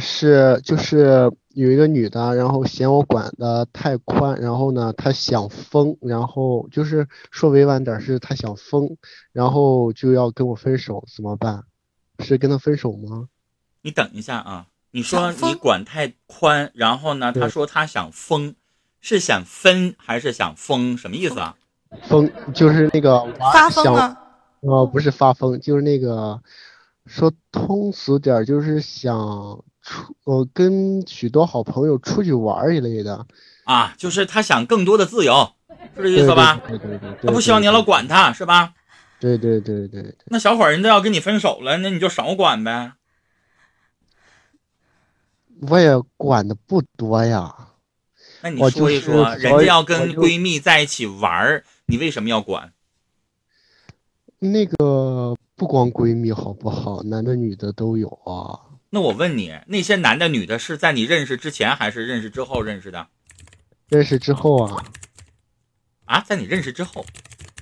是就是有一个女的，然后嫌我管的太宽，然后呢，她想疯，然后就是说委婉点儿是她想疯，然后就要跟我分手，怎么办？是跟她分手吗？你等一下啊，你说你管太宽，然后呢，她说她想疯，是想分还是想疯？什么意思啊？疯就是那个想发疯了，呃，不是发疯，就是那个说通俗点儿，就是想出我跟许多好朋友出去玩一类的，啊，就是他想更多的自由，是这意思吧？对对对对，他不希望你老管他，是吧？对对对对对，那小伙儿人都要跟你分手了，那你就少管呗。我也管的不多呀。那你说一说，人家要跟闺蜜在一起玩，你为什么要管？那个不光闺蜜好不好，男的女的都有啊。那我问你，那些男的女的是在你认识之前还是认识之后认识的？认识之后啊啊，在你认识之后，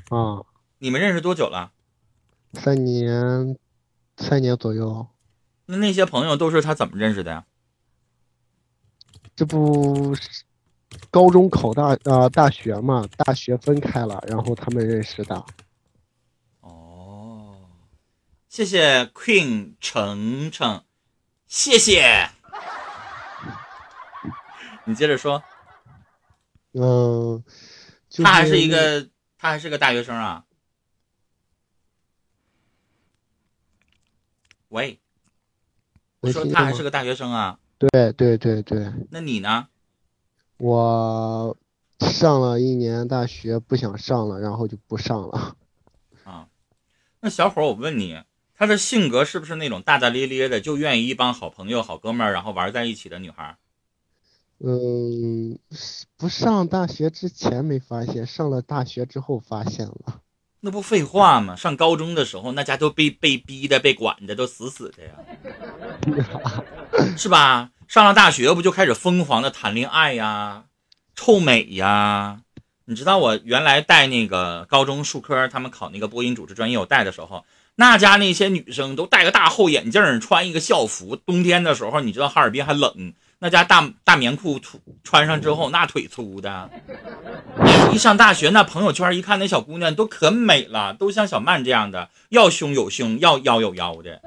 啊，你们认识多久了？三年三年左右，那那些朋友都是他怎么认识的呀？这不是高中考大啊、大学嘛，大学分开了，然后他们认识的。哦，谢谢 Queen 程程，谢谢。你接着说，嗯，就他还是一个，他还是个大学生啊。喂，我说他还是个大学生啊，对对对对，那你呢？我上了一年大学，不想上了，然后就不上了。啊，那小伙儿，我问你，他的性格是不是那种大大咧咧的，就愿意一帮好朋友、好哥们儿，然后玩在一起的女孩儿？嗯，不上大学之前没发现，上了大学之后发现了。那不废话吗？上高中的时候，那家都被被逼的、被管的，都死死的呀，是吧？上了大学不就开始疯狂的谈恋爱呀、臭美呀？你知道我原来带那个高中数科，他们考那个播音主持专业，我带的时候，那家那些女生都戴个大厚眼镜，穿一个校服，冬天的时候，你知道哈尔滨还冷，那家大大棉裤穿上之后，那腿粗的。一上大学，那朋友圈一看，那小姑娘都可美了，都像小曼这样的，要胸有胸，要腰有腰的。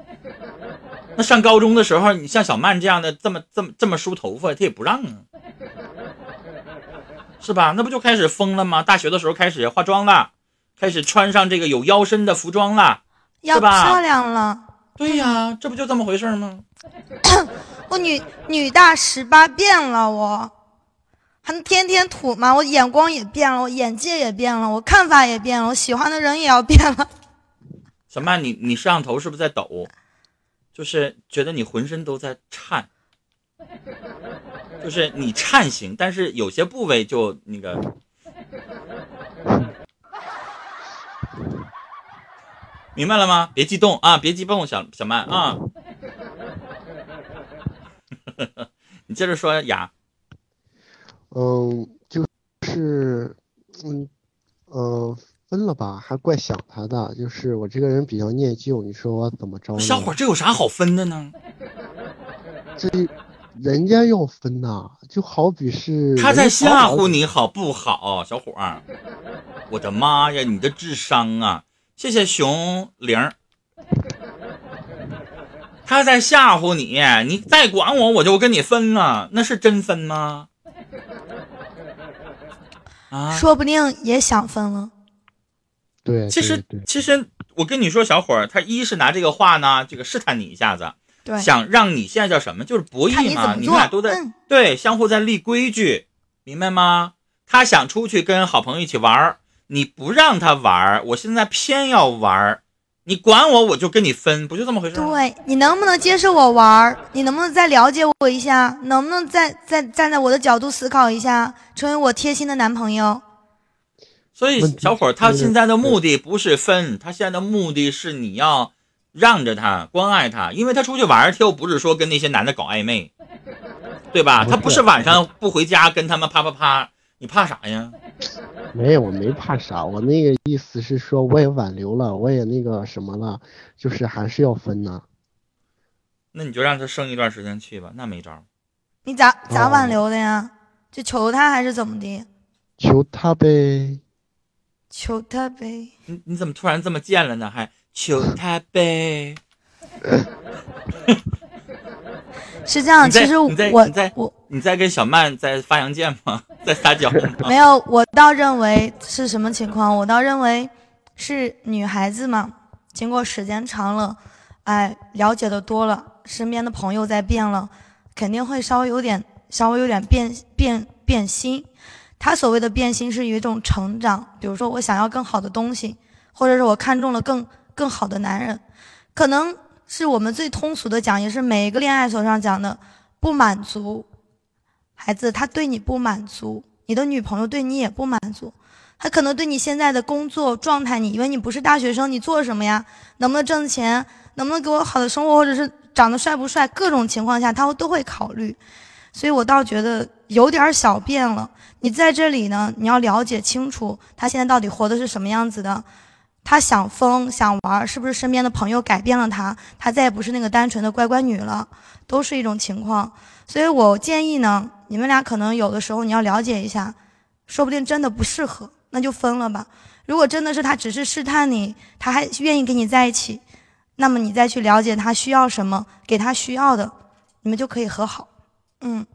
那上高中的时候，你像小曼这样的，这么这么这么梳头发，她也不让啊，是吧？那不就开始疯了吗？大学的时候开始化妆了，开始穿上这个有腰身的服装了。要漂亮了。对呀，这不就这么回事吗？我女女大十八变了，我还能天天土吗？我眼光也变了，我眼界也变了，我看法也变了，我喜欢的人也要变了。小曼，你你摄像头是不是在抖？就是觉得你浑身都在颤，就是你颤行，但是有些部位就那个。明白了吗？别激动啊，别激动，小小曼啊。你接着说呀。嗯，就是，嗯，呃，分了吧，还怪想他的。就是我这个人比较念旧，你说我怎么着呢？小伙，这有啥好分的呢？这人家要分呐，就好比是他在吓唬你好不好，小伙儿？我的妈呀，你的智商啊！谢谢熊玲儿，他在吓唬你，你再管我，我就跟你分了，那是真分吗？啊，说不定也想分了。对，其实其实我跟你说，小伙儿，他一是拿这个话呢，这个试探你一下子，对，想让你现在叫什么，就是博弈嘛，你你们俩都在、嗯对相互在立规矩，明白吗？他想出去跟好朋友一起玩儿，你不让他玩儿，我现在偏要玩儿，你管我，我就跟你分，不就这么回事吗？对你能不能接受我玩儿？你能不能再了解我一下？能不能再再站在我的角度思考一下，成为我贴心的男朋友？所以小伙儿他现在的目的不是分，他现在的目的是你要让着他，关爱他，因为他出去玩儿，他又不是说跟那些男的搞暧昧，对吧？他不是晚上不回家跟他们啪啪啪，你怕啥呀？没有，我没怕啥，我那个意思是说，我也挽留了，我也那个什么了，就是还是要分呢。那你就让他生一段时间去吧，那没招。你咋咋哦挽留的呀？就求他还是怎么的？求他呗。求他呗。你你怎么突然这么贱了呢？还求他呗？是这样，其实我在我在我你在跟小曼在发羊剑吗？在撒娇？没有，我倒认为是什么情况？我倒认为是女孩子嘛，经过时间长了，哎，了解的多了，身边的朋友在变了，肯定会稍微有点稍微有点变变变心。他所谓的变心是一种成长，比如说我想要更好的东西，或者是我看中了更更好的男人，可能是我们最通俗的讲，也是每一个恋爱手上讲的不满足。孩子，他对你不满足，你的女朋友对你也不满足，他可能对你现在的工作状态，你因为你不是大学生，你做什么呀？能不能挣钱？能不能给我好的生活，或者是长得帅不帅？各种情况下，他会都会考虑。所以我倒觉得有点小变了。你在这里呢，你要了解清楚他现在到底活的是什么样子的。他想疯想玩，是不是身边的朋友改变了他？他再也不是那个单纯的乖乖女了，都是一种情况。所以我建议呢，你们俩可能有的时候你要了解一下，说不定真的不适合，那就分了吧。如果真的是他只是试探你，他还愿意跟你在一起，那么你再去了解他需要什么，给他需要的，你们就可以和好。嗯，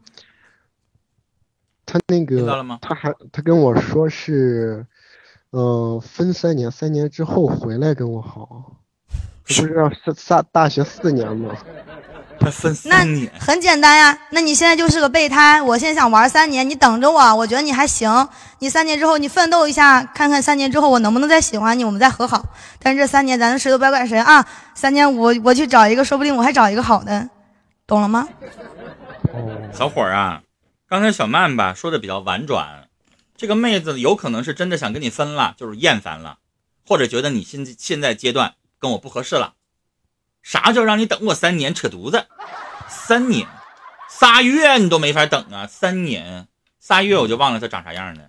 他那个听到了吗？他还他跟我说是，嗯、分三年，三年之后回来跟我好。不是要上上大学四年吗？还分那三年，很简单呀。那你现在就是个备胎，我现在想玩三年，你等着我，我觉得你还行。你三年之后你奋斗一下，看看三年之后我能不能再喜欢你，我们再和好。但是这三年咱谁都别怪谁啊！三年我我去找一个，说不定我还找一个好的，懂了吗？哦，小伙儿啊，刚才小曼吧说的比较婉转，这个妹子有可能是真的想跟你分了，就是厌烦了，或者觉得你现现在阶段跟我不合适了。啥叫让你等我三年？扯犊子！三年，仨月你都没法等啊！三年，仨月我就忘了他长啥样了。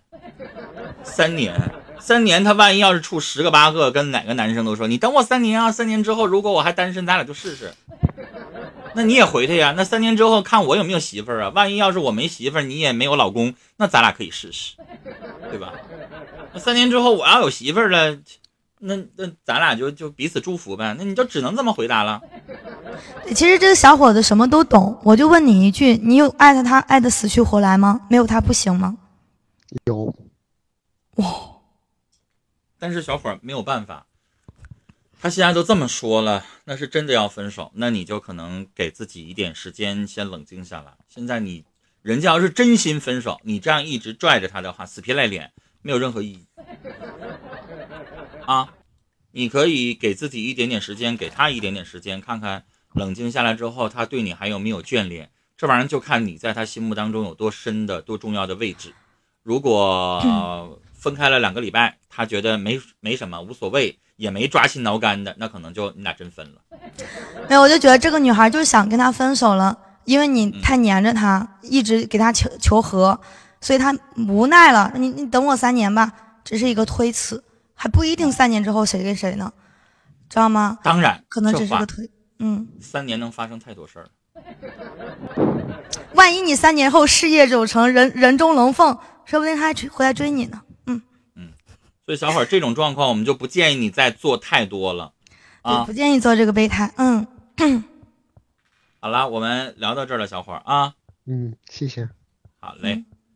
三年，三年，他万一要是处十个八个，跟哪个男生都说你等我三年啊！三年之后，如果我还单身，咱俩就试试。那你也回他呀？那三年之后看我有没有媳妇儿啊？万一要是我没媳妇儿，你也没有老公，那咱俩可以试试，对吧？那三年之后我要有媳妇儿了，那那咱俩就就彼此祝福呗。那你就只能这么回答了。其实这个小伙子什么都懂，我就问你一句：你有爱他他爱的死去活来吗？没有他不行吗？有，哇但是小伙儿没有办法，他现在都这么说了，那是真的要分手，那你就可能给自己一点时间，先冷静下来。现在你人家要是真心分手，你这样一直拽着他的话，死皮赖脸，没有任何意义。啊，你可以给自己一点点时间，给他一点点时间，看看冷静下来之后，他对你还有没有眷恋。这玩意儿就看你在他心目当中有多深的、多重要的位置。如果、呃分开了两个礼拜，他觉得没没什么，无所谓，也没抓心挠肝的，那可能就你俩真分了。没有，我就觉得这个女孩就是想跟他分手了，因为你太黏着他，一直给他求求和，所以他无奈了。你你等我三年吧，只是一个推辞，还不一定三年之后谁跟谁呢，知道吗？当然，可能只是个推，嗯，三年能发生太多事儿了。万一你三年后事业有成，人人中龙凤，说不定他还追回来追你呢。嗯嗯所以小伙儿这种状况，我们就不建议你再做太多了。对，啊不，建议做这个备胎。嗯，好了，我们聊到这儿了，小伙儿啊，嗯，谢谢。好嘞。